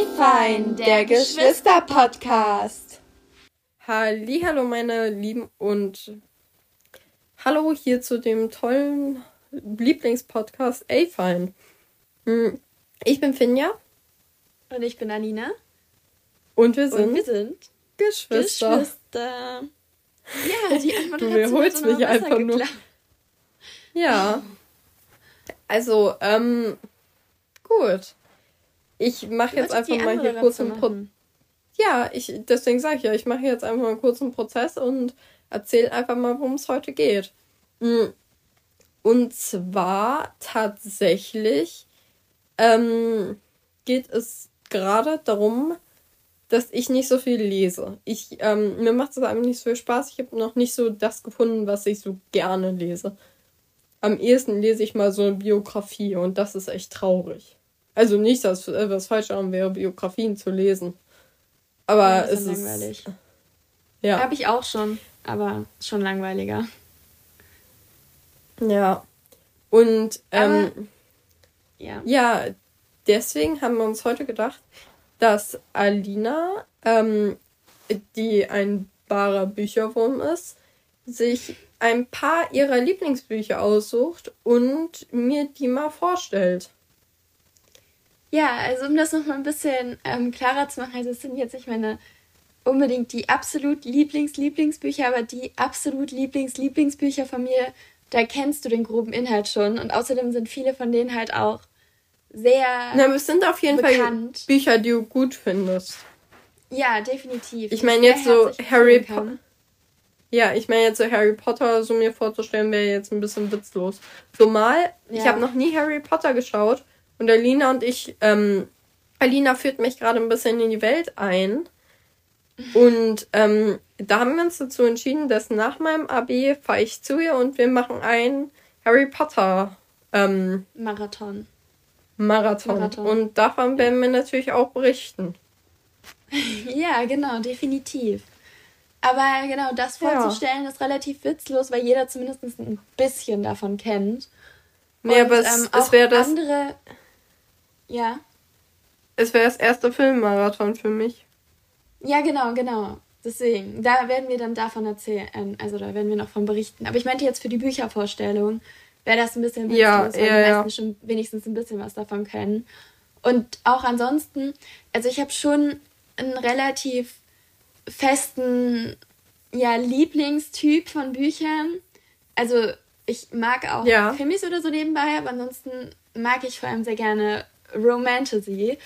Ey fein, der Geschwister-Podcast. Hallo meine Lieben und hallo hier zu dem tollen Lieblingspodcast Ey fein. Hm, ich bin Finja. Und ich bin Alina. Und wir sind, und wir sind Geschwister. Geschwister. Ja, die Antwort du hat wiederholst mich einfach geklappt. nur. Ja. Also, ähm, gut. Ich mache jetzt einfach mal hier kurz einen Pro Ja, ich, deswegen sage ich ja, ich mache jetzt einfach mal kurz einen Prozess und erzähle einfach mal, worum es heute geht. Mm. Und zwar tatsächlich ähm, geht es gerade darum, dass ich nicht so viel lese. Ich, ähm, mir macht es einfach nicht so viel Spaß. Ich habe noch nicht so das gefunden, was ich so gerne lese. Am ehesten lese ich mal so eine Biografie und das ist echt traurig. Also nicht, dass äh, was falsch daran wäre, Biografien zu lesen. Aber Ja, es ist langweilig. Ja. Habe ich auch schon, aber schon langweiliger. Ja. Und ähm, Ja. ja, deswegen haben wir uns heute gedacht, dass Alina, ähm, die ein wahrer Bücherwurm ist, sich ein paar ihrer Lieblingsbücher aussucht und mir die mal vorstellt. Ja, also um das nochmal ein bisschen ähm, klarer zu machen, also es sind jetzt nicht meine unbedingt die absolut Lieblings-Lieblingsbücher, aber die absolut Lieblings-Lieblingsbücher von mir, da kennst du den groben Inhalt schon. Und außerdem sind viele von denen halt auch sehr. Na, es sind auf jeden Bekannt. Fall Bücher, die du gut findest. Ja, definitiv. Ich meine jetzt so Harry Potter. Ja, ich meine jetzt so Harry Potter so mir vorzustellen, wäre jetzt ein bisschen witzlos. Zumal, ich Ja. habe noch nie Harry Potter geschaut und Alina und ich, ähm, Alina führt mich gerade ein bisschen in die Welt ein. Und ähm, da haben wir uns dazu entschieden, dass nach meinem AB fahre ich zu ihr und wir machen einen Harry Potter ähm, Marathon. Marathon. Marathon. Und davon werden wir natürlich auch berichten. Ja, genau, definitiv. Aber genau, das Ja. vorzustellen ist relativ witzlos, weil jeder zumindest ein bisschen davon kennt. Nee, Und, aber es, ähm, es wäre das, andere. Ja. es wäre das erste Filmmarathon für mich. Ja, genau, genau. Deswegen, da werden wir dann davon erzählen, also da werden wir noch von berichten. Aber ich meinte jetzt für die Büchervorstellung, wäre das ein bisschen Ja, weil ja, die ja. meisten schon wenigstens ein bisschen was davon können. Und auch ansonsten, also ich habe schon einen relativ festen, ja, Lieblingstyp von Büchern. Also ich mag auch Ja. Krimis oder so nebenbei, aber ansonsten mag ich vor allem sehr gerne Romantasy.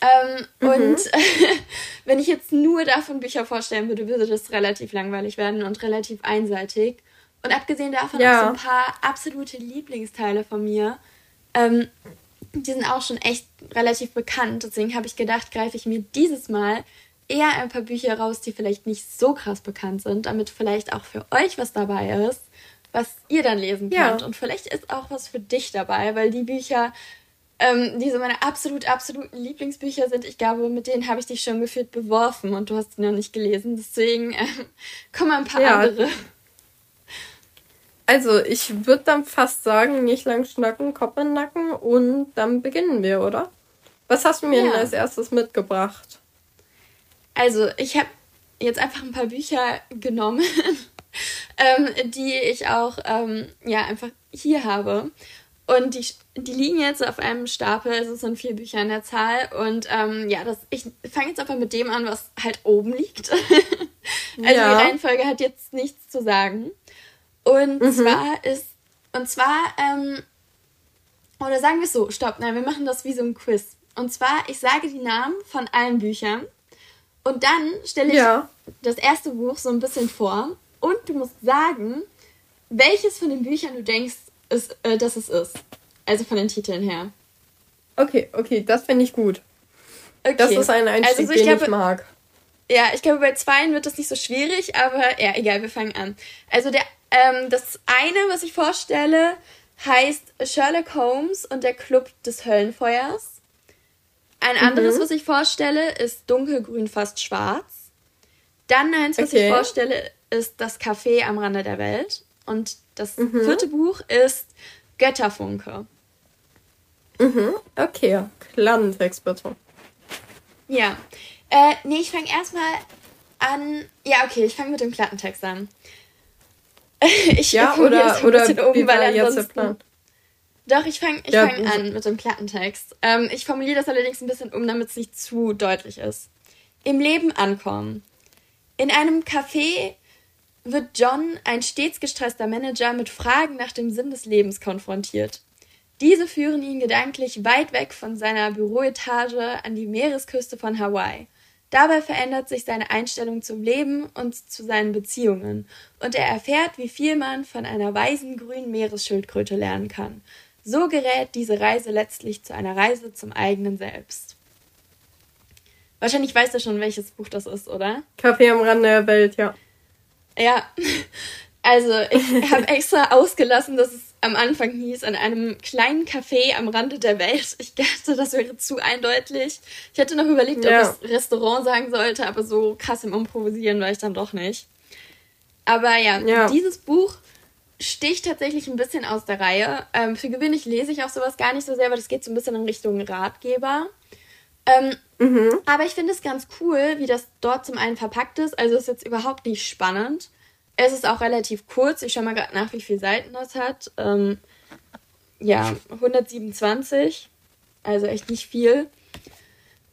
Ähm, Mhm. Und wenn ich jetzt nur davon Bücher vorstellen würde, würde das relativ langweilig werden und relativ einseitig. Und abgesehen davon Ja. auch so ein paar absolute Lieblingsteile von mir. Ähm, die sind auch schon echt relativ bekannt. Deswegen habe ich gedacht, greife ich mir dieses Mal eher ein paar Bücher raus, die vielleicht nicht so krass bekannt sind, damit vielleicht auch für euch was dabei ist, was ihr dann lesen Ja. könnt. Und vielleicht ist auch was für dich dabei, weil die Bücher, ähm, die so meine absolut, absoluten Lieblingsbücher sind, ich glaube, mit denen habe ich dich schon gefühlt beworfen und du hast sie noch nicht gelesen. Deswegen ähm, kommen ein paar Ja. andere. Also, ich würde dann fast sagen, nicht lang schnacken, Kopf in den Nacken und dann beginnen wir, oder? Was hast du mir Ja. denn als erstes mitgebracht? Also, ich habe jetzt einfach ein paar Bücher genommen, ähm, die ich auch ähm, ja einfach hier habe. Und die, die liegen jetzt auf einem Stapel, also es sind vier Bücher an der Zahl. Und ähm, ja, das, ich fange jetzt einfach mit dem an, was halt oben liegt. also Ja. die Reihenfolge hat jetzt nichts zu sagen. Und Mhm. zwar ist, und zwar, ähm, oder sagen wir es so, stopp, nein, wir machen das wie so ein Quiz. Und zwar, ich sage die Namen von allen Büchern und dann stelle ich Ja. das erste Buch so ein bisschen vor und du musst sagen, welches von den Büchern du denkst, ist, äh, dass es ist. Also von den Titeln her. Okay, okay, das finde ich gut. Okay. Das ist ein Einstieg, Also ich den glaube- ich mag. Ja, ich glaube, bei zweien wird das nicht so schwierig, aber ja, egal, wir fangen an. Also der, ähm, das eine, was ich vorstelle, heißt Sherlock Holmes und der Club des Höllenfeuers. Ein anderes, was ich vorstelle, ist Dunkelgrün fast schwarz. Dann eins, was ich Okay. vorstelle, ist Das Café am Rande der Welt. Und das vierte Buch ist Götterfunke. Mhm, okay. Klappentext bitte. Ja. Äh, nee, ich fange erstmal an. Ja, okay, ich fange mit dem Klappentext an. ich ja, oder, oder ein bisschen um, weil Plan? Doch, ich fange ich ja, fang an mit dem Klappentext. Ähm, ich formuliere das allerdings ein bisschen um, damit es nicht zu deutlich ist. Im Leben ankommen. In einem Café wird John, ein stets gestresster Manager, mit Fragen nach dem Sinn des Lebens konfrontiert. Diese führen ihn gedanklich weit weg von seiner Büroetage an die Meeresküste von Hawaii. Dabei verändert sich seine Einstellung zum Leben und zu seinen Beziehungen, und er erfährt, wie viel man von einer weisen grünen Meeresschildkröte lernen kann. So gerät diese Reise letztlich zu einer Reise zum eigenen Selbst. Wahrscheinlich weißt du schon, welches Buch das ist, oder? Kaffee am Rande der Welt, ja. Ja, also ich habe extra ausgelassen, dass es am Anfang hieß, an einem kleinen Café am Rande der Welt. Ich dachte, das wäre zu eindeutig. Ich hätte noch überlegt, ja. ob ich Restaurant sagen sollte, aber so krass im Improvisieren war ich dann doch nicht. Aber ja, ja. dieses Buch sticht tatsächlich ein bisschen aus der Reihe. Ähm, für gewöhnlich lese ich auch sowas gar nicht so sehr, aber das geht so ein bisschen in Richtung Ratgeber. Ähm, mhm. Aber ich finde es ganz cool, wie das dort zum einen verpackt ist. Also es ist jetzt überhaupt nicht spannend. Es ist auch relativ kurz. Ich schaue mal gerade nach, wie viele Seiten das hat. Ähm, ja, 127. Also echt nicht viel.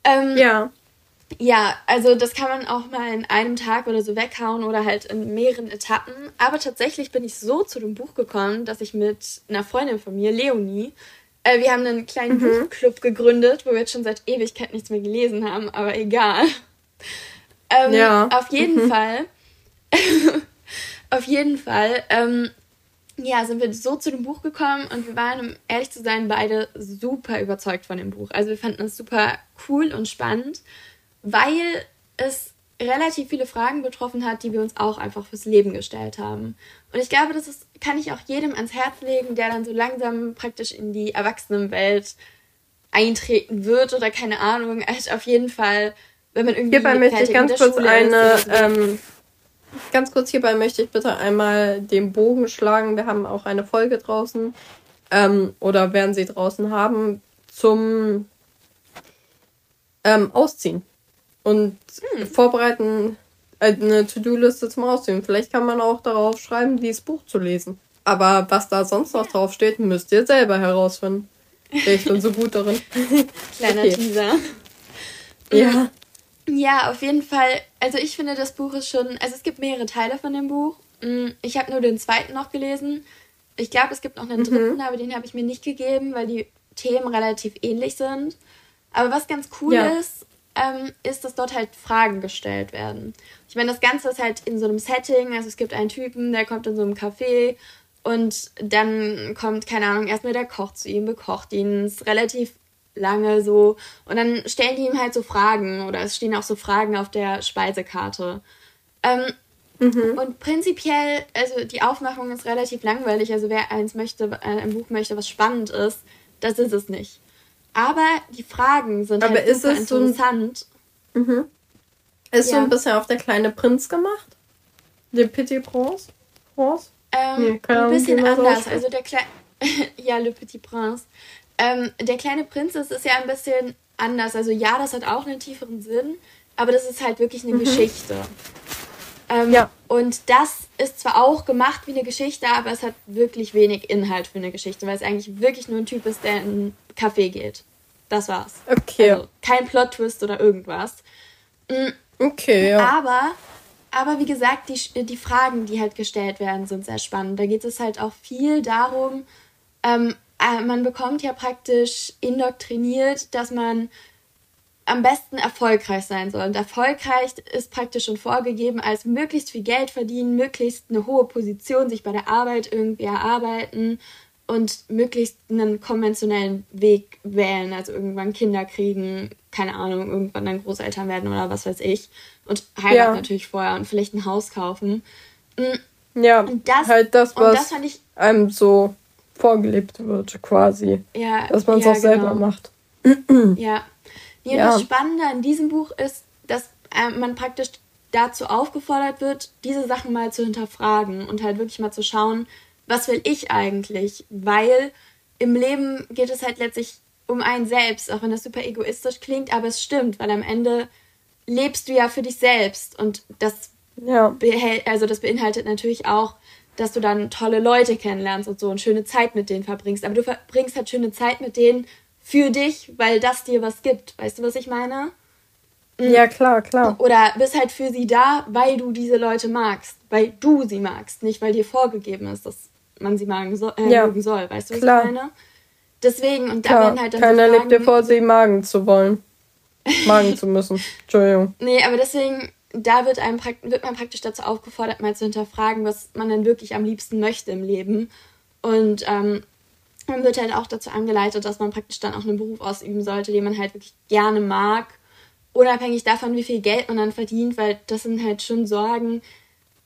Ähm, ja. Ja, also das kann man auch mal in einem Tag oder so weghauen oder halt in mehreren Etappen. Aber tatsächlich bin ich so zu dem Buch gekommen, dass ich mit einer Freundin von mir, Leonie, äh, wir haben einen kleinen mhm. Buchclub gegründet, wo wir jetzt schon seit Ewigkeit nichts mehr gelesen haben, aber egal. Ähm, ja. Auf jeden mhm. Fall Auf jeden Fall, ähm, ja, sind wir so zu dem Buch gekommen und wir waren, um ehrlich zu sein, beide super überzeugt von dem Buch. Also wir fanden es super cool und spannend, weil es relativ viele Fragen betroffen hat, die wir uns auch einfach fürs Leben gestellt haben. Und ich glaube, das ist, kann ich auch jedem ans Herz legen, der dann so langsam praktisch in die Erwachsenenwelt eintreten wird oder keine Ahnung. Also auf jeden Fall, wenn man irgendwie. Hierbei möchte ich ganz kurz eine ähm, Ganz kurz hierbei möchte ich bitte einmal den Bogen schlagen. Wir haben auch eine Folge draußen ähm, oder werden sie draußen haben zum ähm, Ausziehen und hm. vorbereiten äh, eine To-Do-Liste zum Ausziehen. Vielleicht kann man auch darauf schreiben, dieses Buch zu lesen. Aber was da sonst noch drauf steht, müsst ihr selber herausfinden. Ich bin so gut darin. Kleiner okay. Teaser. Ja. Ja, auf jeden Fall. Also ich finde, das Buch ist schon. Also es gibt mehrere Teile von dem Buch. Mm, ich habe nur den zweiten noch gelesen. Ich glaube, es gibt noch einen mhm. dritten, aber den habe ich mir nicht gegeben, weil die Themen relativ ähnlich sind. Aber was ganz cool ja. ist, ähm, ist, dass dort halt Fragen gestellt werden. Ich meine, das Ganze ist halt in so einem Setting. Also es gibt einen Typen, der kommt in so einem Café und dann kommt, keine Ahnung, erstmal der Koch zu ihm, bekocht ihn. Es ist relativ lange so. Und dann stellen die ihm halt so Fragen oder es stehen auch so Fragen auf der Speisekarte. Ähm, mhm. Und prinzipiell, also die Aufmachung ist relativ langweilig. Also wer eins möchte, äh, ein Buch möchte, was spannend ist, das ist es nicht. Aber die Fragen sind Aber halt ist super es interessant. So ein, mhm. Ist ja. so ein bisschen auf der kleine Prinz gemacht? Der Petit Prince? Prince? Ähm, nee, ein bisschen anders. Also der kleine. ja, Le Petit Prince. Ähm, der kleine Prinz ist, ist ja ein bisschen anders. Also ja, das hat auch einen tieferen Sinn, aber das ist halt wirklich eine mhm. Geschichte. Ähm, ja. Und das ist zwar auch gemacht wie eine Geschichte, aber es hat wirklich wenig Inhalt für eine Geschichte, weil es eigentlich wirklich nur ein Typ ist, der in Café geht. Das war's. Okay. Also kein Plot-Twist oder irgendwas. Mhm. Okay, ja. Aber, aber wie gesagt, die, die Fragen, die halt gestellt werden, sind sehr spannend. Da geht es halt auch viel darum, ähm, äh, man bekommt ja praktisch indoktriniert, dass man am besten erfolgreich sein soll. Und erfolgreich ist praktisch schon vorgegeben als möglichst viel Geld verdienen, möglichst eine hohe Position sich bei der Arbeit irgendwie erarbeiten und möglichst einen konventionellen Weg wählen, also irgendwann Kinder kriegen, keine Ahnung, irgendwann dann Großeltern werden oder was weiß ich und heiraten ja. natürlich vorher und vielleicht ein Haus kaufen. Mm, ja, und das, halt das, was das einem so vorgelebt wird, quasi. Ja, dass man es ja, auch selber genau. macht. ja. Nee, ja. Das Spannende an diesem Buch ist, dass äh, man praktisch dazu aufgefordert wird, diese Sachen mal zu hinterfragen und halt wirklich mal zu schauen, was will ich eigentlich? Weil im Leben geht es halt letztlich um einen selbst, auch wenn das super egoistisch klingt, aber es stimmt, weil am Ende lebst du ja für dich selbst und das ja. also das beinhaltet natürlich auch, dass du dann tolle Leute kennenlernst und so und schöne Zeit mit denen verbringst. Aber du verbringst halt schöne Zeit mit denen für dich, weil das dir was gibt. Weißt du, was ich meine? Mhm. Ja, klar, klar. Oder bist halt für sie da, weil du diese Leute magst. Weil du sie magst, nicht weil dir vorgegeben ist, dass man sie magen so, äh, ja, mögen soll. Weißt du, was klar. ich meine? Deswegen, und da klar. werden halt dann Keiner so Fragen, lebt dir vor, sie magen zu wollen. Magen zu müssen. Entschuldigung. Nee, aber deswegen da wird, einem, wird man praktisch dazu aufgefordert, mal zu hinterfragen, was man denn wirklich am liebsten möchte im Leben. Und ähm, man wird halt auch dazu angeleitet, dass man praktisch dann auch einen Beruf ausüben sollte, den man halt wirklich gerne mag, unabhängig davon, wie viel Geld man dann verdient, weil das sind halt schon Sorgen,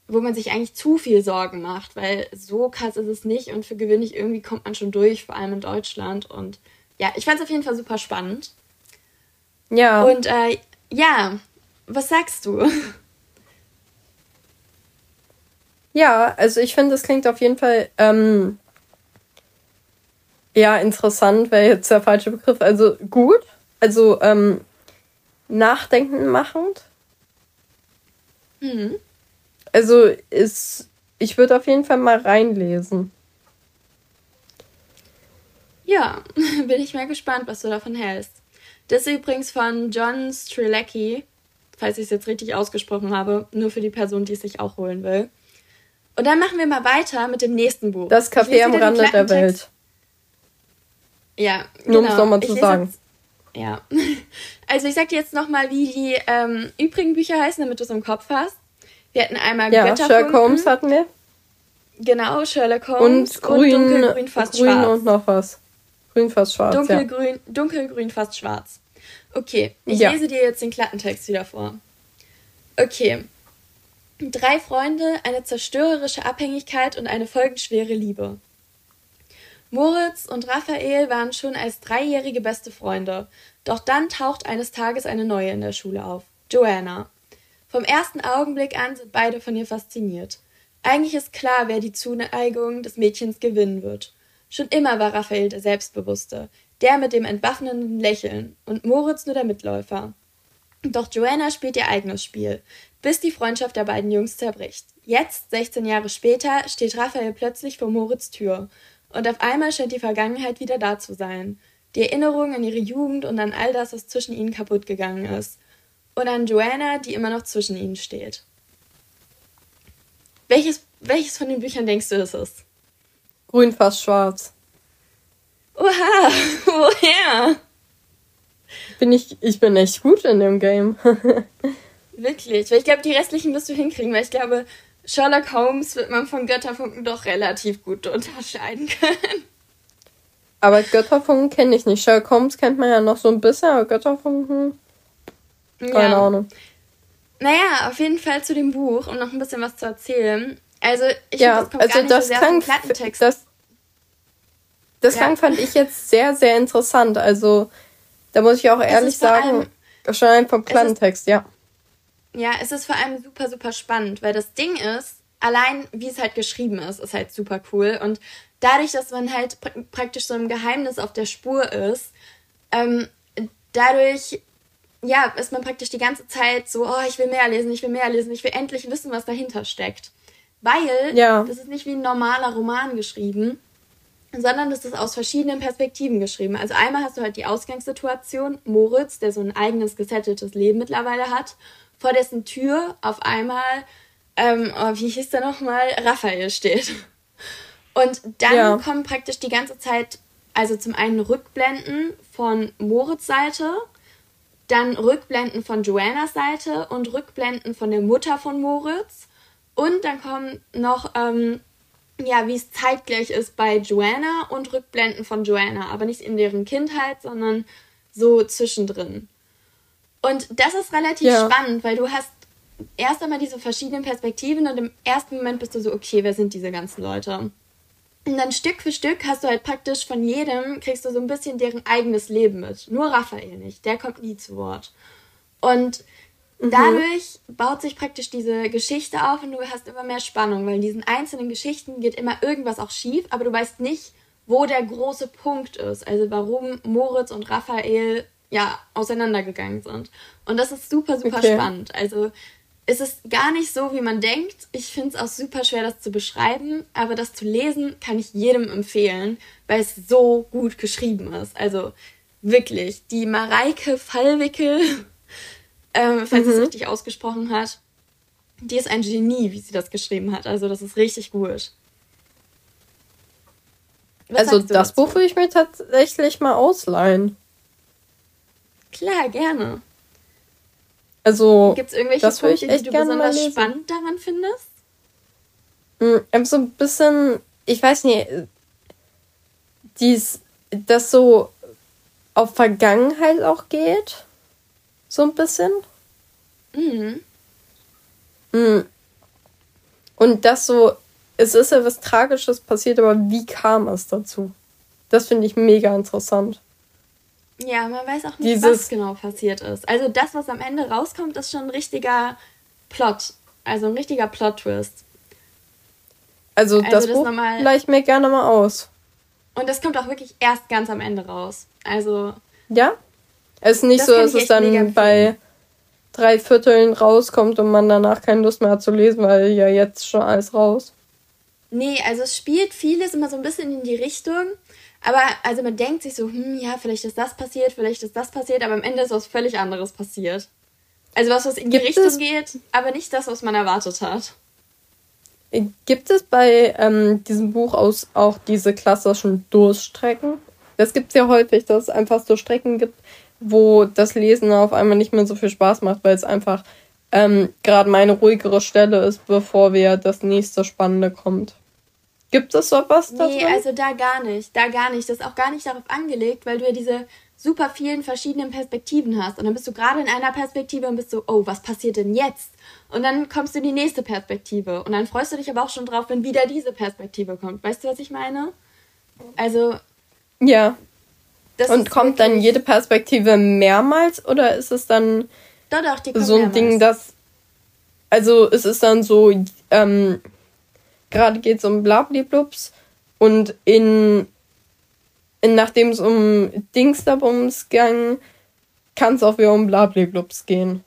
wo man sich eigentlich zu viel Sorgen macht, weil so krass ist es nicht und für gewöhnlich irgendwie kommt man schon durch, vor allem in Deutschland. Und ja, ich fand es auf jeden Fall super spannend. Ja. Und äh, ja, was sagst du? Ja, also ich finde, das klingt auf jeden Fall ähm, ja interessant, wäre jetzt der falsche Begriff. Also gut, also ähm, nachdenken machend. Mhm. Also ist, ich würde auf jeden Fall mal reinlesen. Ja, bin ich mal gespannt, was du davon hältst. Das ist übrigens von John Strilecki falls ich es jetzt richtig ausgesprochen habe, nur für die Person, die es sich auch holen will. Und dann machen wir mal weiter mit dem nächsten Buch. Das Café am Rande der Welt. Ja, nur genau. um es nochmal zu sagen. Jetzt, ja. Also ich sag dir jetzt nochmal, wie die ähm, übrigen Bücher heißen, damit du es im Kopf hast. Wir hatten einmal ja. Sherlock Holmes hatten wir. Genau, Sherlock Holmes. Und grün, und dunkelgrün fast grün schwarz. und noch was. Grün fast schwarz, Dunkelgrün, ja. dunkelgrün fast schwarz. Okay, ich ja. lese dir jetzt den Klappentext wieder vor. Okay. Drei Freunde, eine zerstörerische Abhängigkeit und eine folgenschwere Liebe. Moritz und Raphael waren schon als Dreijährige beste Freunde, doch dann taucht eines Tages eine neue in der Schule auf, Joanna. Vom ersten Augenblick an sind beide von ihr fasziniert. Eigentlich ist klar, wer die Zuneigung des Mädchens gewinnen wird. Schon immer war Raphael der Selbstbewusste, der mit dem entwaffnenden Lächeln und Moritz nur der Mitläufer. Doch Joanna spielt ihr eigenes Spiel, bis die Freundschaft der beiden Jungs zerbricht. Jetzt, 16 Jahre später, steht Raphael plötzlich vor Moritz Tür und auf einmal scheint die Vergangenheit wieder da zu sein. Die Erinnerung an ihre Jugend und an all das, was zwischen ihnen kaputt gegangen ist. Und an Joanna, die immer noch zwischen ihnen steht. Welches, welches von den Büchern denkst du, ist es? Grün fast schwarz. Oha, woher? Bin ich, ich bin echt gut in dem Game. Wirklich, weil ich glaube, die restlichen wirst du hinkriegen, weil ich glaube, Sherlock Holmes wird man von Götterfunken doch relativ gut unterscheiden können. Aber Götterfunken kenne ich nicht. Sherlock Holmes kennt man ja noch so ein bisschen, aber Götterfunken. Keine ja. Ahnung. Naja, auf jeden Fall zu dem Buch, um noch ein bisschen was zu erzählen. Also, ich ja, finde, das kommt also gar nicht das so sehr klang, Plattentext. Das, das ja. klang, fand ich jetzt sehr, sehr interessant. Also, da muss ich auch ehrlich sagen, schon ein vom Plattentext, ja. Ja, es ist vor allem super, super spannend, weil das Ding ist, allein wie es halt geschrieben ist, ist halt super cool. Und dadurch, dass man halt pr praktisch so ein Geheimnis auf der Spur ist, ähm, dadurch, ja, ist man praktisch die ganze Zeit so, oh, ich will mehr lesen, ich will mehr lesen, ich will endlich wissen, was dahinter steckt. Weil ja. das ist nicht wie ein normaler Roman geschrieben, sondern das ist aus verschiedenen Perspektiven geschrieben. Also einmal hast du halt die Ausgangssituation, Moritz, der so ein eigenes gesetteltes Leben mittlerweile hat, vor dessen Tür auf einmal, ähm, oh, wie hieß der nochmal, Raphael steht. Und dann ja. kommen praktisch die ganze Zeit, also zum einen Rückblenden von Moritz Seite, dann Rückblenden von Joannas Seite und Rückblenden von der Mutter von Moritz. Und dann kommen noch ähm, ja, wie es zeitgleich ist bei Joanna und Rückblenden von Joanna, aber nicht in deren Kindheit, sondern so zwischendrin. Und das ist relativ ja. spannend, weil du hast erst einmal diese verschiedenen Perspektiven und im ersten Moment bist du so, okay, wer sind diese ganzen Leute? Und dann Stück für Stück hast du halt praktisch von jedem, kriegst du so ein bisschen deren eigenes Leben mit. Nur Raphael nicht, der kommt nie zu Wort. Und Mhm. Dadurch baut sich praktisch diese Geschichte auf und du hast immer mehr Spannung, weil in diesen einzelnen Geschichten geht immer irgendwas auch schief, aber du weißt nicht, wo der große Punkt ist. Also warum Moritz und Raphael ja auseinandergegangen sind. Und das ist super, super okay. spannend. Also es ist gar nicht so, wie man denkt. Ich finde es auch super schwer, das zu beschreiben, aber das zu lesen kann ich jedem empfehlen, weil es so gut geschrieben ist. Also wirklich, die Mareike Fallwickel, ähm, falls mhm. es richtig ausgesprochen hat, die ist ein Genie, wie sie das geschrieben hat. Also das ist richtig gut. Was also das dazu? Buch will ich mir tatsächlich mal ausleihen. Klar, gerne. Also. Gibt es irgendwelche Punkte, die du besonders spannend daran findest? Mm, so ein bisschen, ich weiß nicht, dies, das so auf Vergangenheit auch geht. So ein bisschen. Mhm. Mm. Und das so, es ist ja was Tragisches passiert, aber wie kam es dazu? Das finde ich mega interessant. Ja, man weiß auch nicht, Dieses, was genau passiert ist. Also das, was am Ende rauskommt, ist schon ein richtiger Plot. Also ein richtiger Plot-Twist. Also, also das, das Buch ich mir gerne mal aus. Und das kommt auch wirklich erst ganz am Ende raus. Also. Ja? Es ist nicht so, dass es dann bei drei Vierteln rauskommt und man danach keine Lust mehr hat zu lesen, weil ja jetzt schon alles raus. Nee, also es spielt vieles immer so ein bisschen in die Richtung. Aber also man denkt sich so, hm, ja, vielleicht ist das passiert, vielleicht ist das passiert, aber am Ende ist was völlig anderes passiert. Also was, was in die Gibt Richtung geht, aber nicht das, was man erwartet hat. Gibt es bei ähm, diesem Buch aus auch diese klassischen Durststrecken? Das gibt es ja häufig, dass es einfach so Strecken gibt, wo das Lesen auf einmal nicht mehr so viel Spaß macht, weil es einfach ähm, gerade meine ruhigere Stelle ist, bevor wir das nächste Spannende kommt. Gibt es sowas da Nee, drin? also da gar nicht. Da gar nicht. Das ist auch gar nicht darauf angelegt, weil du ja diese super vielen verschiedenen Perspektiven hast. Und dann bist du gerade in einer Perspektive und bist so, oh, was passiert denn jetzt? Und dann kommst du in die nächste Perspektive. Und dann freust du dich aber auch schon drauf, wenn wieder diese Perspektive kommt. Weißt du, was ich meine? Also. Ja. und kommt dann jede Perspektive mehrmals oder ist es dann doch, doch, die so ein mehrmals. Ding, das. Also es ist dann so, ähm, gerade geht es um Blabliblups und in, in nachdem es um Dingsterbums ging, kann es auch wieder um Blabliblups gehen.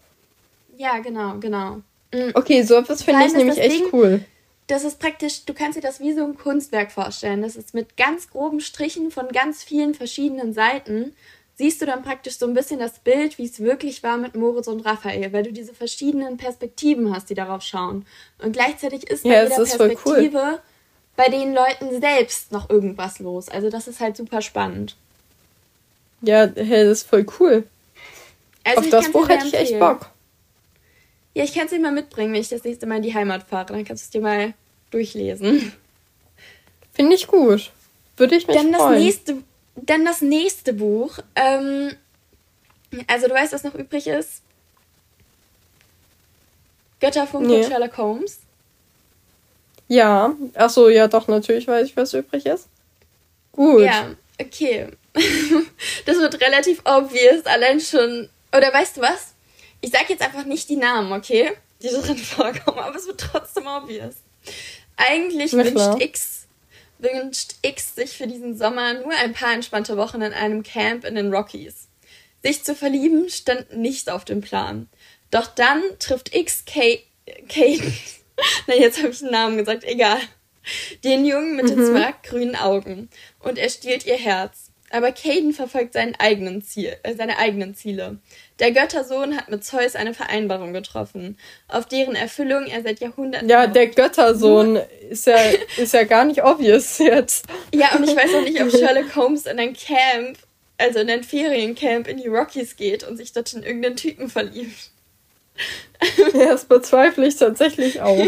Ja, genau, genau. Mhm. Okay, so etwas finde ich nämlich echt Ding, cool. Das ist praktisch, du kannst dir das wie so ein Kunstwerk vorstellen. Das ist mit ganz groben Strichen von ganz vielen verschiedenen Seiten siehst du dann praktisch so ein bisschen das Bild, wie es wirklich war mit Moritz und Raphael, weil du diese verschiedenen Perspektiven hast, die darauf schauen. Und gleichzeitig ist bei ja, jeder Perspektive cool. bei den Leuten selbst noch irgendwas los. Also das ist halt super spannend. Ja, hey, das ist voll cool. Also Auf das Buch hätte ich echt Bock. Ja, ich kann es dir mal mitbringen, wenn ich das nächste Mal in die Heimat fahre. Dann kannst du es dir mal durchlesen. Finde ich gut. Würde ich mich Dann freuen. das nächste dann das nächste Buch. Ähm, also du weißt, was noch übrig ist? Götterfunk nee. und Sherlock Holmes. Ja, ach so, ja doch, natürlich weiß ich, was übrig ist. Gut. Ja, okay. das wird relativ obvious, allein schon. Oder weißt du was? Ich sag jetzt einfach nicht die Namen, okay? Die drin vorkommen, aber es wird trotzdem obvious. Eigentlich wünscht X wünscht X sich für diesen Sommer nur ein paar entspannte Wochen in einem Camp in den Rockies. Sich zu verlieben stand nicht auf dem Plan. Doch dann trifft X Kate. Kate. Na, jetzt habe ich den Namen gesagt, egal. Den Jungen mit mhm. den zwei grünen Augen. Und er stiehlt ihr Herz. Aber Caden verfolgt seinen eigenen Ziel, äh, seine eigenen Ziele. Der Göttersohn hat mit Zeus eine Vereinbarung getroffen, auf deren Erfüllung er seit Jahrhunderten. Ja, der Göttersohn ist ja, ist ja gar nicht obvious jetzt. Ja, und ich weiß auch nicht, ob Sherlock Holmes in ein Camp, also in ein Feriencamp in die Rockies geht und sich dort in irgendeinen Typen verliebt. Ja, das bezweifle ich tatsächlich auch.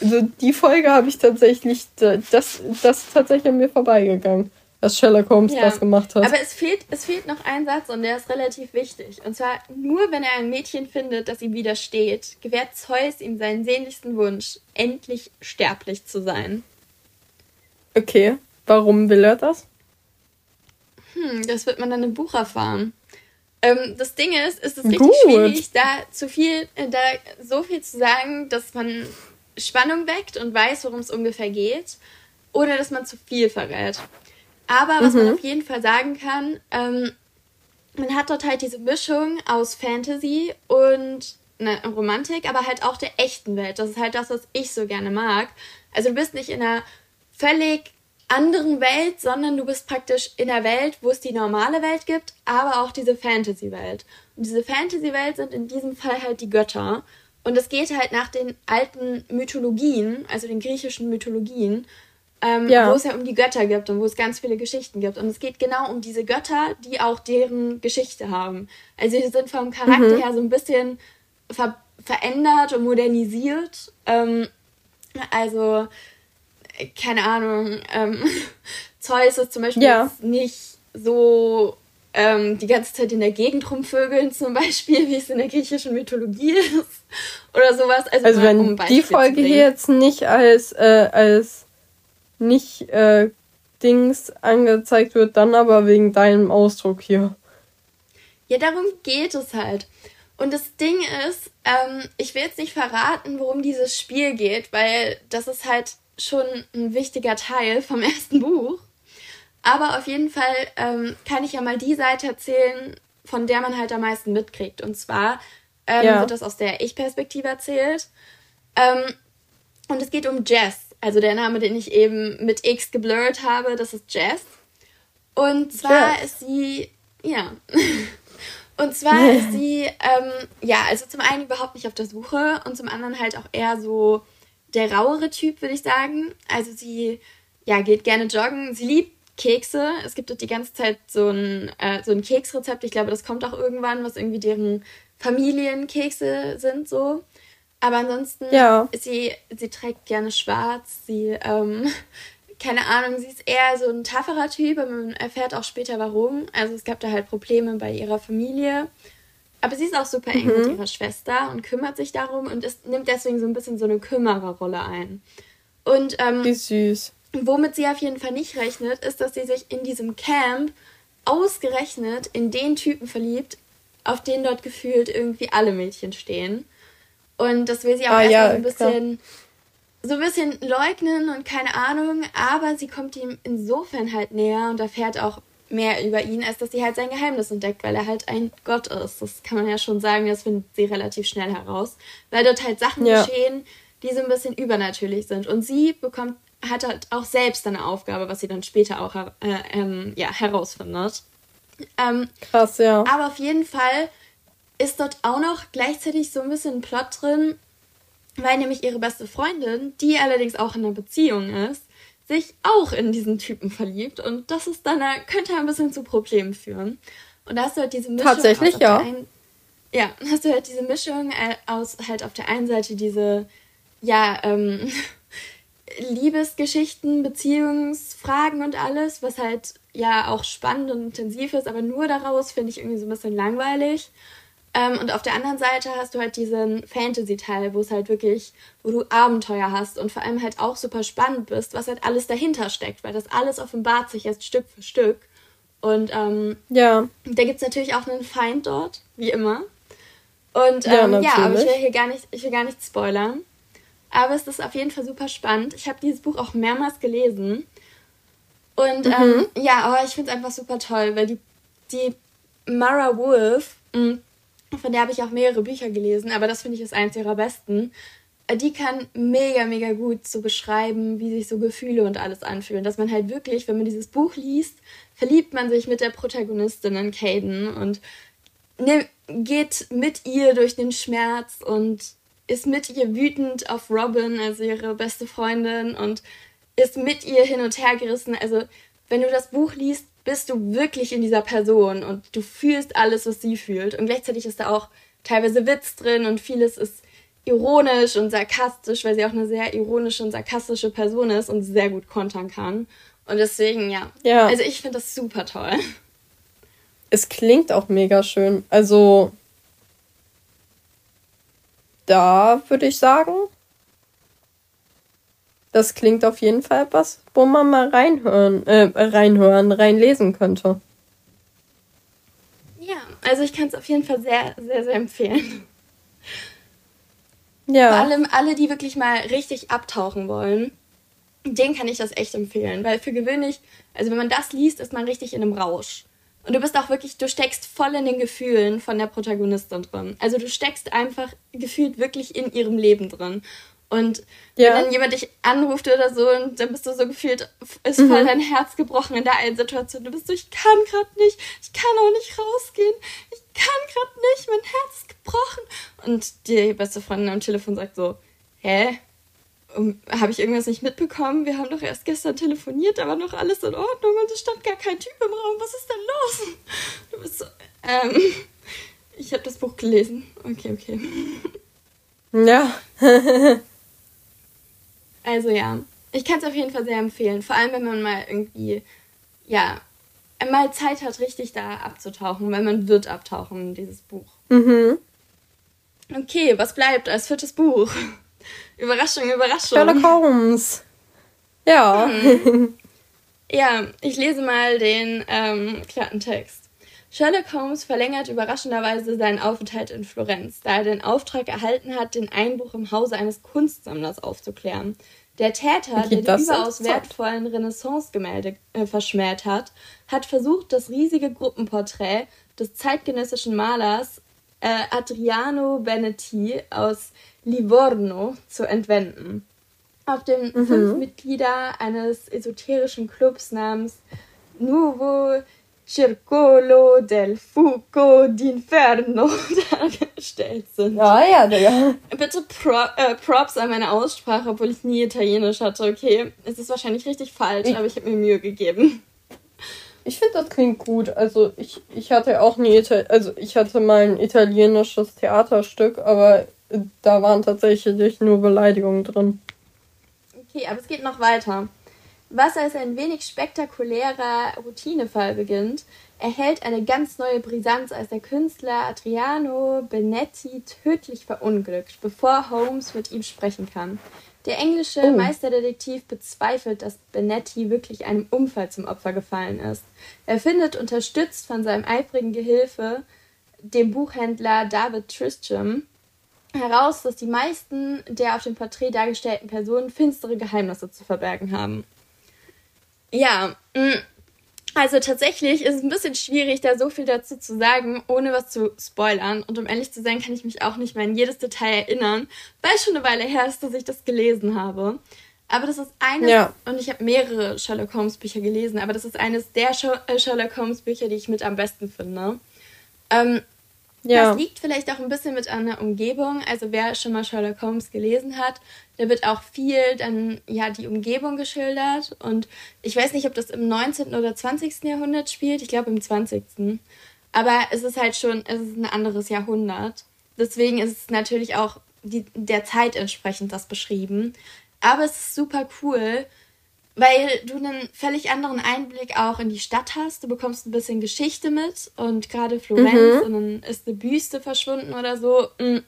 Also die Folge habe ich tatsächlich, das, das ist tatsächlich an mir vorbeigegangen dass Sherlock Holmes ja. das gemacht hat. Aber es fehlt, es fehlt noch ein Satz und der ist relativ wichtig. Und zwar, nur wenn er ein Mädchen findet, das ihm widersteht, gewährt Zeus ihm seinen sehnlichsten Wunsch, endlich sterblich zu sein. Okay, warum will er das? Hm, das wird man dann im Buch erfahren. Ähm, das Ding ist, ist es richtig Gut. schwierig, da zu viel, äh, da so viel zu sagen, dass man Spannung weckt und weiß, worum es ungefähr geht. ohne dass man zu viel verrät. Aber was mhm. man auf jeden Fall sagen kann, ähm, man hat dort halt diese Mischung aus Fantasy und ne, Romantik, aber halt auch der echten Welt. Das ist halt das, was ich so gerne mag. Also du bist nicht in einer völlig anderen Welt, sondern du bist praktisch in der Welt, wo es die normale Welt gibt, aber auch diese Fantasy-Welt. Und diese Fantasy-Welt sind in diesem Fall halt die Götter. Und es geht halt nach den alten Mythologien, also den griechischen Mythologien, ähm, ja. wo es ja um die Götter gibt und wo es ganz viele Geschichten gibt. Und es geht genau um diese Götter, die auch deren Geschichte haben. Also sie sind vom Charakter mhm. her so ein bisschen ver verändert und modernisiert. Ähm, also, keine Ahnung, ähm, Zeus ist zum Beispiel ja. nicht so ähm, die ganze Zeit in der Gegend rumvögeln, zum Beispiel, wie es in der griechischen Mythologie ist. Oder sowas. Also, also wenn um die Folge hier jetzt nicht als, äh, als nicht äh, Dings angezeigt wird, dann aber wegen deinem Ausdruck hier. Ja, darum geht es halt. Und das Ding ist, ähm, ich will jetzt nicht verraten, worum dieses Spiel geht, weil das ist halt schon ein wichtiger Teil vom ersten Buch. Aber auf jeden Fall ähm, kann ich ja mal die Seite erzählen, von der man halt am meisten mitkriegt. Und zwar ähm, ja. wird das aus der Ich-Perspektive erzählt. Ähm, und es geht um Jess. Also der Name, den ich eben mit X geblurrt habe, das ist Jess. Und zwar Jess. ist sie, ja. Und zwar ist sie, ähm, ja, also zum einen überhaupt nicht auf der Suche und zum anderen halt auch eher so der rauere Typ, würde ich sagen. Also sie, ja, geht gerne joggen. Sie liebt Kekse. Es gibt dort die ganze Zeit so ein, äh, so ein Keksrezept. Ich glaube, das kommt auch irgendwann, was irgendwie deren Familienkekse sind, so. Aber ansonsten, ja. sie, sie trägt gerne schwarz. Sie, ähm, keine Ahnung, sie ist eher so ein tafferer Typ, aber man erfährt auch später warum. Also es gab da halt Probleme bei ihrer Familie. Aber sie ist auch super eng mhm. mit ihrer Schwester und kümmert sich darum und ist, nimmt deswegen so ein bisschen so eine Kümmererrolle ein. Und ähm, Wie süß. womit sie auf jeden Fall nicht rechnet, ist, dass sie sich in diesem Camp ausgerechnet in den Typen verliebt, auf den dort gefühlt irgendwie alle Mädchen stehen. Und das will sie auch ah, erstmal ja, so ein bisschen klar so ein bisschen leugnen und keine Ahnung, aber sie kommt ihm insofern halt näher und erfährt auch mehr über ihn, als dass sie halt sein Geheimnis entdeckt, weil er halt ein Gott ist. Das kann man ja schon sagen, das findet sie relativ schnell heraus, weil dort halt Sachen ja. geschehen, die so ein bisschen übernatürlich sind. Und sie bekommt, hat halt auch selbst eine Aufgabe, was sie dann später auch äh, ähm, ja, herausfindet. Ähm, Krass, ja. Aber auf jeden Fall ist dort auch noch gleichzeitig so ein bisschen ein Plot drin, weil nämlich ihre beste Freundin, die allerdings auch in einer Beziehung ist, sich auch in diesen Typen verliebt und das ist dann könnte ein bisschen zu Problemen führen. Und da hast du halt diese Mischung tatsächlich ja. Einen, ja, hast du halt diese Mischung äh, aus halt auf der einen Seite diese ja ähm, Liebesgeschichten, Beziehungsfragen und alles, was halt ja auch spannend und intensiv ist, aber nur daraus finde ich irgendwie so ein bisschen langweilig. Ähm, und auf der anderen Seite hast du halt diesen Fantasy-Teil, wo es halt wirklich, wo du Abenteuer hast und vor allem halt auch super spannend bist, was halt alles dahinter steckt, weil das alles offenbart sich erst Stück für Stück. Und ähm, ja. da gibt es natürlich auch einen Feind dort, wie immer. Und ähm, ja, ja, aber ich will hier gar nicht, ich will gar nicht spoilern. Aber es ist auf jeden Fall super spannend. Ich habe dieses Buch auch mehrmals gelesen. Und mhm. ähm, ja, aber ich finde es einfach super toll, weil die, die Mara Wolf, mh, von der habe ich auch mehrere Bücher gelesen, aber das finde ich ist eins ihrer besten. Äh, die kann mega, mega gut so beschreiben, wie sich so Gefühle und alles anfühlen. Dass man halt wirklich, wenn man dieses Buch liest, verliebt man sich mit der Protagonistin in Caden und ne, geht mit ihr durch den Schmerz und ist mit ihr wütend auf Robin, also ihre beste Freundin, und ist mit ihr hin und her gerissen. Also, wenn du das Buch liest, bist du wirklich in dieser Person und du fühlst alles, was sie fühlt. Und gleichzeitig ist da auch teilweise Witz drin und vieles ist ironisch und sarkastisch, weil sie auch eine sehr ironische und sarkastische Person ist und sehr gut kontern kann. Und deswegen, ja. ja. Also ich finde das super toll. Es klingt auch mega schön. Also da würde ich sagen, das klingt auf jeden Fall was, wo man mal reinhören, äh, reinhören, reinlesen könnte. Ja, also ich kann es auf jeden Fall sehr, sehr, sehr empfehlen. Ja. Vor allem alle, die wirklich mal richtig abtauchen wollen. den kann ich das echt empfehlen, weil für gewöhnlich, also wenn man das liest, ist man richtig in einem Rausch. Und du bist auch wirklich, du steckst voll in den Gefühlen von der Protagonistin drin. Also du steckst einfach gefühlt wirklich in ihrem Leben drin. Und ja. wenn dann jemand dich anruft oder so und dann bist du so gefühlt, ist voll mhm. dein Herz gebrochen in der einen Situation. Du bist so, ich kann gerade nicht, ich kann auch nicht rausgehen, ich kann gerade nicht, mein Herz ist gebrochen. Und die beste Freundin am Telefon sagt so, hä? Um, habe ich irgendwas nicht mitbekommen? Wir haben doch erst gestern telefoniert, da war noch alles in Ordnung und es stand gar kein Typ im Raum. Was ist denn los? Du bist so, ähm, ich habe das Buch gelesen. Okay, okay. Ja. also ja, ich kann es auf jeden Fall sehr empfehlen. Vor allem, wenn man mal irgendwie, ja, mal Zeit hat, richtig da abzutauchen, weil man wird abtauchen in dieses Buch. Mhm. Okay, was bleibt als viertes Buch? Überraschung, Überraschung. Sherlock Holmes. Ja. Mhm. Ja, ich lese mal den ähm, Klappentext. Sherlock Holmes verlängert überraschenderweise seinen Aufenthalt in Florenz, da er den Auftrag erhalten hat, den Einbruch im Hause eines Kunstsammlers aufzuklären. Der Täter, der die überaus wertvollen Renaissance-Gemälde äh, verschmäht hat, hat versucht, das riesige Gruppenporträt des zeitgenössischen Malers äh, Adriano Benetti aus Livorno zu entwenden. Auf den mhm. fünf Mitglieder eines esoterischen Clubs namens Nuovo Circolo del Fuoco d'Inferno dargestellt sind. Ja, ja, Digga. Bitte Pro, äh, Props an meine Aussprache, obwohl ich nie Italienisch hatte. Okay, es ist wahrscheinlich richtig falsch, ich, aber ich habe mir Mühe gegeben. Ich finde, das klingt gut. Also ich, ich hatte auch nie, Ital also ich hatte mal ein italienisches Theaterstück, aber da waren tatsächlich nur Beleidigungen drin. Okay, aber es geht noch weiter. Was als ein wenig spektakulärer Routinefall beginnt, erhält eine ganz neue Brisanz, als der Künstler Adriano Benetti tödlich verunglückt, bevor Holmes mit ihm sprechen kann. Der englische oh. Meisterdetektiv bezweifelt, dass Benetti wirklich einem Unfall zum Opfer gefallen ist. Er findet, unterstützt von seinem eifrigen Gehilfe, dem Buchhändler David Tristram, heraus, dass die meisten der auf dem Porträt dargestellten Personen finstere Geheimnisse zu verbergen haben. Ja, mm, also tatsächlich ist es ein bisschen schwierig, da so viel dazu zu sagen, ohne was zu spoilern. Und um ehrlich zu sein, kann ich mich auch nicht mehr an jedes Detail erinnern, weil schon eine Weile her ist, dass ich das gelesen habe. Aber das ist eines, ja. und ich habe mehrere Sherlock Holmes Bücher gelesen, aber das ist eines der äh, Sherlock Holmes Bücher, die ich mit am besten finde. Ähm, ja. Das liegt vielleicht auch ein bisschen mit einer Umgebung. Also wer schon mal Sherlock Holmes gelesen hat, da wird auch viel dann ja die Umgebung geschildert. Und ich weiß nicht, ob das im 19. oder 20. Jahrhundert spielt. Ich glaube im 20. Aber es ist halt schon, es ist ein anderes Jahrhundert. Deswegen ist es natürlich auch die, der Zeit entsprechend das beschrieben. Aber es ist super cool, weil du einen völlig anderen Einblick auch in die Stadt hast. Du bekommst ein bisschen Geschichte mit und gerade Florenz mhm. und dann ist eine Büste verschwunden oder so. Mm,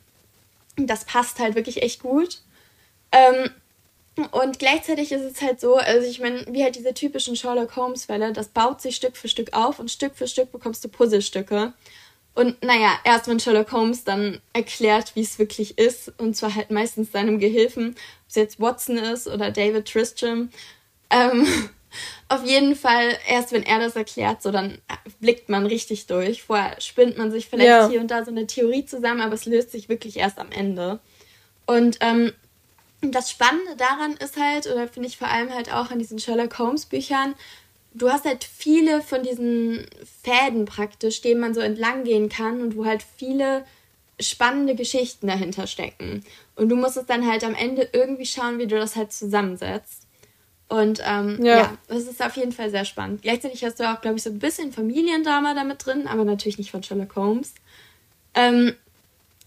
das passt halt wirklich echt gut. Ähm, und gleichzeitig ist es halt so, also ich meine, wie halt diese typischen Sherlock Holmes-Fälle, das baut sich Stück für Stück auf und Stück für Stück bekommst du Puzzlestücke. Und naja, erst wenn Sherlock Holmes dann erklärt, wie es wirklich ist, und zwar halt meistens seinem Gehilfen, ob es jetzt Watson ist oder David Tristram, ähm, auf jeden Fall, erst wenn er das erklärt, so dann blickt man richtig durch. Vorher spinnt man sich vielleicht ja. hier und da so eine Theorie zusammen, aber es löst sich wirklich erst am Ende. Und ähm, das Spannende daran ist halt, oder finde ich vor allem halt auch an diesen Sherlock Holmes Büchern, du hast halt viele von diesen Fäden praktisch, denen man so entlang gehen kann und wo halt viele spannende Geschichten dahinter stecken. Und du musst es dann halt am Ende irgendwie schauen, wie du das halt zusammensetzt. Und ähm, ja. ja, das ist auf jeden Fall sehr spannend. Gleichzeitig hast du auch, glaube ich, so ein bisschen Familiendrama damit drin, aber natürlich nicht von Sherlock Holmes. Ähm,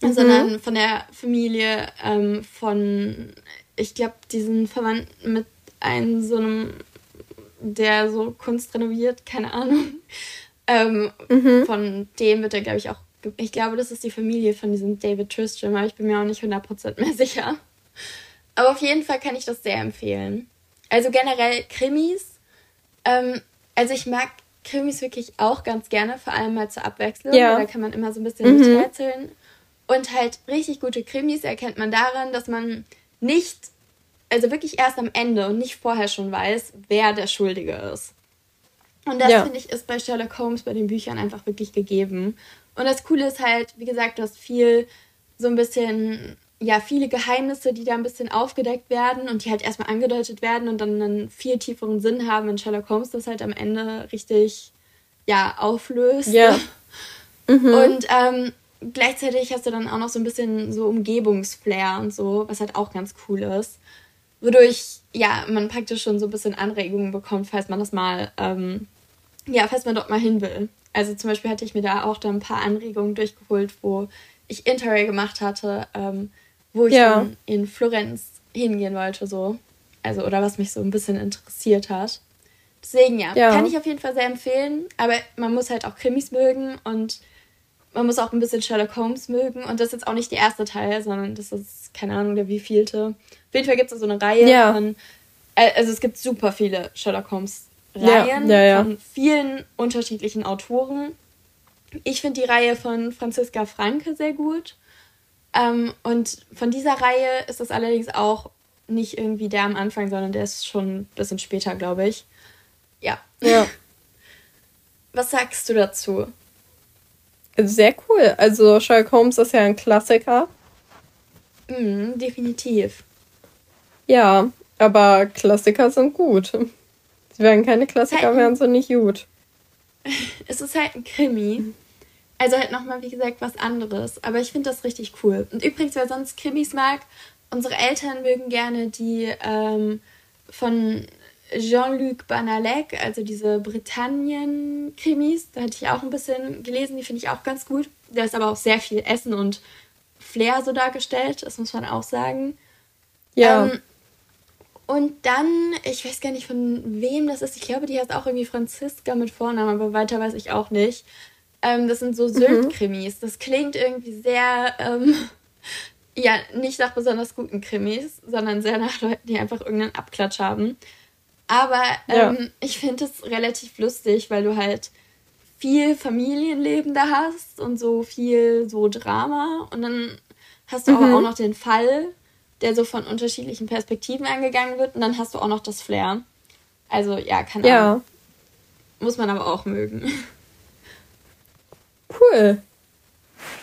mhm. Sondern von der Familie ähm, von, ich glaube, diesen Verwandten mit einem so einem, der so Kunst renoviert, keine Ahnung. Ähm, mhm. Von dem wird er, glaube ich, auch, ich glaube, das ist die Familie von diesem David Tristram, aber ich bin mir auch nicht 100% mehr sicher. Aber auf jeden Fall kann ich das sehr empfehlen. Also generell Krimis. Ähm, also ich mag Krimis wirklich auch ganz gerne, vor allem mal zur Abwechslung. Ja. Da kann man immer so ein bisschen mhm. rätseln. Und halt richtig gute Krimis erkennt man daran, dass man nicht also wirklich erst am Ende und nicht vorher schon weiß, wer der Schuldige ist. Und das ja. finde ich ist bei Sherlock Holmes bei den Büchern einfach wirklich gegeben. Und das Coole ist halt, wie gesagt, du hast viel so ein bisschen ja viele Geheimnisse, die da ein bisschen aufgedeckt werden und die halt erstmal angedeutet werden und dann einen viel tieferen Sinn haben, wenn Sherlock Holmes das halt am Ende richtig ja auflöst. Ja. Mhm. Und ähm, gleichzeitig hast du dann auch noch so ein bisschen so Umgebungsflair und so, was halt auch ganz cool ist. Wodurch, ja, man praktisch schon so ein bisschen Anregungen bekommt, falls man das mal, ähm, ja, falls man dort mal hin will. Also zum Beispiel hatte ich mir da auch da ein paar Anregungen durchgeholt, wo ich Interrail gemacht hatte, ähm, wo ich ja. dann in Florenz hingehen wollte, so. Also, oder was mich so ein bisschen interessiert hat. Deswegen, ja, ja, kann ich auf jeden Fall sehr empfehlen. Aber man muss halt auch Krimis mögen und man muss auch ein bisschen Sherlock Holmes mögen. Und das ist jetzt auch nicht der erste Teil, sondern das ist, keine Ahnung, der wievielte. Auf jeden Fall gibt es so eine Reihe ja. von. Äh, also, es gibt super viele Sherlock Holmes-Reihen ja. von vielen unterschiedlichen Autoren. Ich finde die Reihe von Franziska Franke sehr gut. Ähm, und von dieser Reihe ist es allerdings auch nicht irgendwie der am Anfang, sondern der ist schon ein bisschen später, glaube ich. Ja. Ja. Was sagst du dazu? Sehr cool. Also Sherlock Holmes ist ja ein Klassiker. Mhm, definitiv. Ja, aber Klassiker sind gut. Sie werden keine Klassiker, halt wären sie nicht gut. Es ist halt ein Krimi. Also halt nochmal, wie gesagt, was anderes. Aber ich finde das richtig cool. Und übrigens, wer sonst Krimis mag, unsere Eltern mögen gerne die ähm, von Jean-Luc Banalek, also diese Britannien-Krimis. Da hatte ich auch ein bisschen gelesen, die finde ich auch ganz gut. Da ist aber auch sehr viel Essen und Flair so dargestellt, das muss man auch sagen. Ja. Ähm, und dann, ich weiß gar nicht von wem das ist, ich glaube, die heißt auch irgendwie Franziska mit Vornamen, aber weiter weiß ich auch nicht. Ähm, das sind so mhm. Sylt-Krimis. Das klingt irgendwie sehr, ähm, ja, nicht nach besonders guten Krimis, sondern sehr nach Leuten, die einfach irgendeinen Abklatsch haben. Aber ähm, ja. ich finde es relativ lustig, weil du halt viel Familienleben da hast und so viel so Drama. Und dann hast du mhm. aber auch noch den Fall, der so von unterschiedlichen Perspektiven angegangen wird. Und dann hast du auch noch das Flair. Also ja, kann ja. Muss man aber auch mögen. Cool.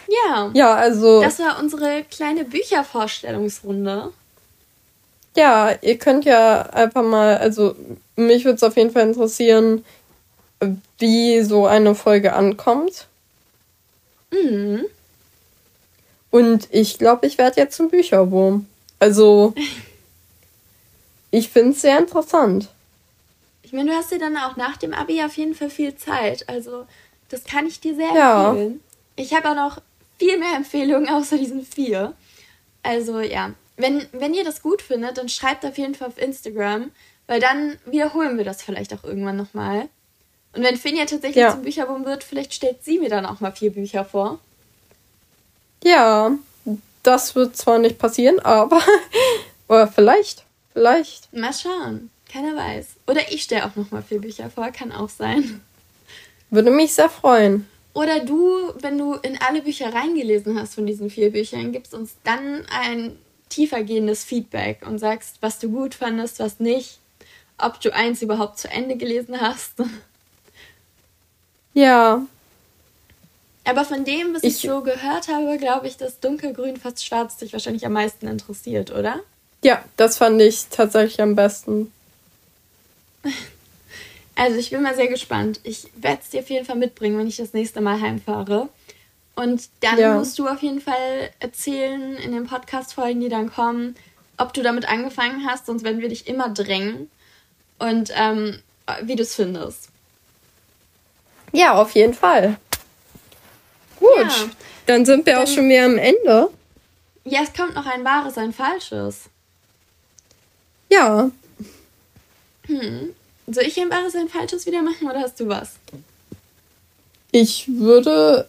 Ja. Ja, also. Das war unsere kleine Büchervorstellungsrunde. Ja, ihr könnt ja einfach mal, also mich würde es auf jeden Fall interessieren, wie so eine Folge ankommt. Mhm. Und ich glaube, ich werde jetzt zum Bücherwurm. Also, ich finde es sehr interessant. Ich meine, du hast dir dann auch nach dem Abi auf jeden Fall viel Zeit. Also, das kann ich dir sehr ja. empfehlen. Ich habe auch noch viel mehr Empfehlungen außer diesen vier. Also ja, wenn, wenn ihr das gut findet, dann schreibt auf jeden Fall auf Instagram, weil dann wiederholen wir das vielleicht auch irgendwann nochmal. Und wenn Finja tatsächlich ja. zum Bücherwurm wird, vielleicht stellt sie mir dann auch mal vier Bücher vor. Ja, das wird zwar nicht passieren, aber oder vielleicht, vielleicht. Mal schauen, keiner weiß. Oder ich stelle auch nochmal vier Bücher vor, kann auch sein. Würde mich sehr freuen. Oder du, wenn du in alle Bücher reingelesen hast von diesen vier Büchern, gibst uns dann ein tiefergehendes Feedback und sagst, was du gut fandest, was nicht, ob du eins überhaupt zu Ende gelesen hast. Ja. Aber von dem, was ich, ich so gehört habe, glaube ich, dass dunkelgrün fast schwarz dich wahrscheinlich am meisten interessiert, oder? Ja, das fand ich tatsächlich am besten. Also ich bin mal sehr gespannt. Ich werde es dir auf jeden Fall mitbringen, wenn ich das nächste Mal heimfahre. Und dann ja. musst du auf jeden Fall erzählen in den Podcast-Folgen, die dann kommen, ob du damit angefangen hast, sonst werden wir dich immer drängen. Und ähm, wie du es findest. Ja, auf jeden Fall. Gut, ja, dann sind wir dann, auch schon wieder am Ende. Ja, es kommt noch ein wahres, ein falsches. Ja. Hm. Soll ich ein wahres, ein falsches wieder machen oder hast du was? Ich würde.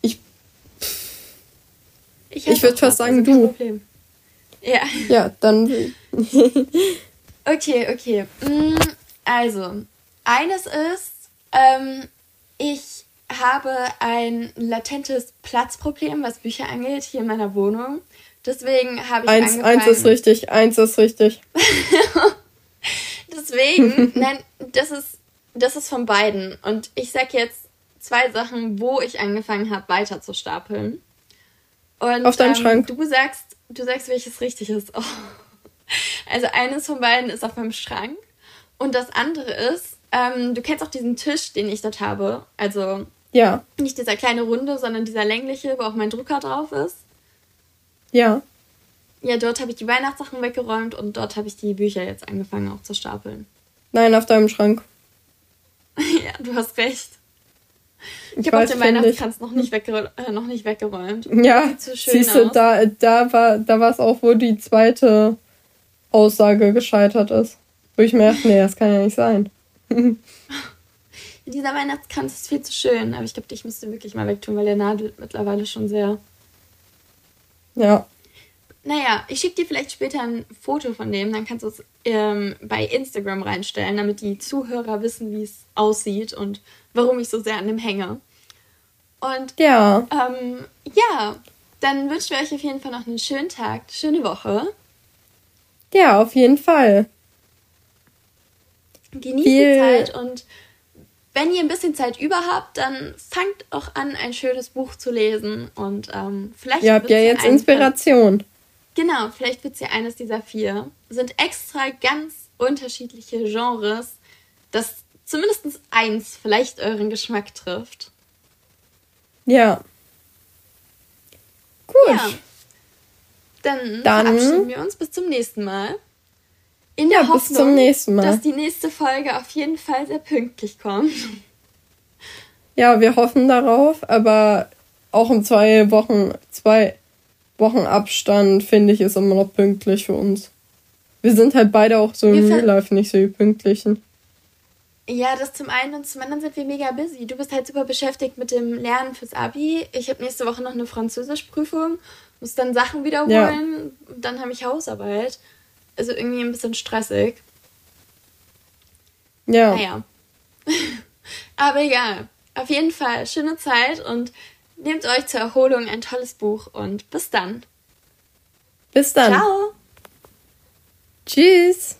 Ich. Ich, ich würde fast sagen, also du. Problem. Ja. Ja, dann. okay, okay. Mm, also, eines ist, ähm, ich habe ein latentes Platzproblem, was Bücher angeht, hier in meiner Wohnung. Deswegen habe ich eins. Eins ist richtig, eins ist richtig. Deswegen, nein, das ist, das ist von beiden. Und ich sag jetzt zwei Sachen, wo ich angefangen habe, weiter zu stapeln. Und, Auf deinem ähm, Schrank. Du sagst, du sagst, welches richtig ist. Oh. Also eines von beiden ist auf meinem Schrank. Und das andere ist, ähm, du kennst auch diesen Tisch, den ich dort habe. Also ja. nicht dieser kleine Runde, sondern dieser längliche, wo auch mein Drucker drauf ist. Ja. Ja, dort habe ich die Weihnachtssachen weggeräumt und dort habe ich die Bücher jetzt angefangen auch zu stapeln. Nein, auf deinem Schrank. ja, du hast recht. Ich, ich habe auch den Weihnachtskranz noch nicht, weggeräumt, äh, noch nicht weggeräumt. Ja, so siehst du, da, da war da es auch, wo die zweite Aussage gescheitert ist. Wo ich mir dachte, nee, das kann ja nicht sein. Dieser Weihnachtskranz ist viel zu schön, aber ich glaube, ich müsste wirklich mal wegtun, weil der nadelt mittlerweile schon sehr. Ja. Naja, ich schicke dir vielleicht später ein Foto von dem, dann kannst du es ähm, bei Instagram reinstellen, damit die Zuhörer wissen, wie es aussieht und warum ich so sehr an dem hänge. Und ja, ähm, ja dann wünschen wir euch auf jeden Fall noch einen schönen Tag, schöne Woche. Ja, auf jeden Fall. Genießt Viel. die Zeit und wenn ihr ein bisschen Zeit über habt, dann fangt auch an, ein schönes Buch zu lesen und ähm, vielleicht. Ihr habt ja jetzt Inspiration. Genau, vielleicht wird es ja eines dieser vier. Sind extra ganz unterschiedliche Genres, das zumindest eins vielleicht euren Geschmack trifft. Ja. Gut. Ja. Dann, Dann verabschieden wir uns bis zum nächsten Mal. In der ja, Hoffnung, dass die nächste Folge auf jeden Fall sehr pünktlich kommt. Ja, wir hoffen darauf, aber auch in zwei Wochen, zwei Wochen Abstand, finde ich, ist immer noch pünktlich für uns. Wir sind halt beide auch so im Real Life nicht so die Pünktlichen. Ja, das zum einen und zum anderen sind wir mega busy. Du bist halt super beschäftigt mit dem Lernen fürs Abi. Ich habe nächste Woche noch eine Französischprüfung, muss dann Sachen wiederholen. Ja. Und dann habe ich Hausarbeit. Also irgendwie ein bisschen stressig. Ja. Naja. Aber egal. Auf jeden Fall schöne Zeit und nehmt euch zur Erholung ein tolles Buch und bis dann. Bis dann. Ciao. Tschüss.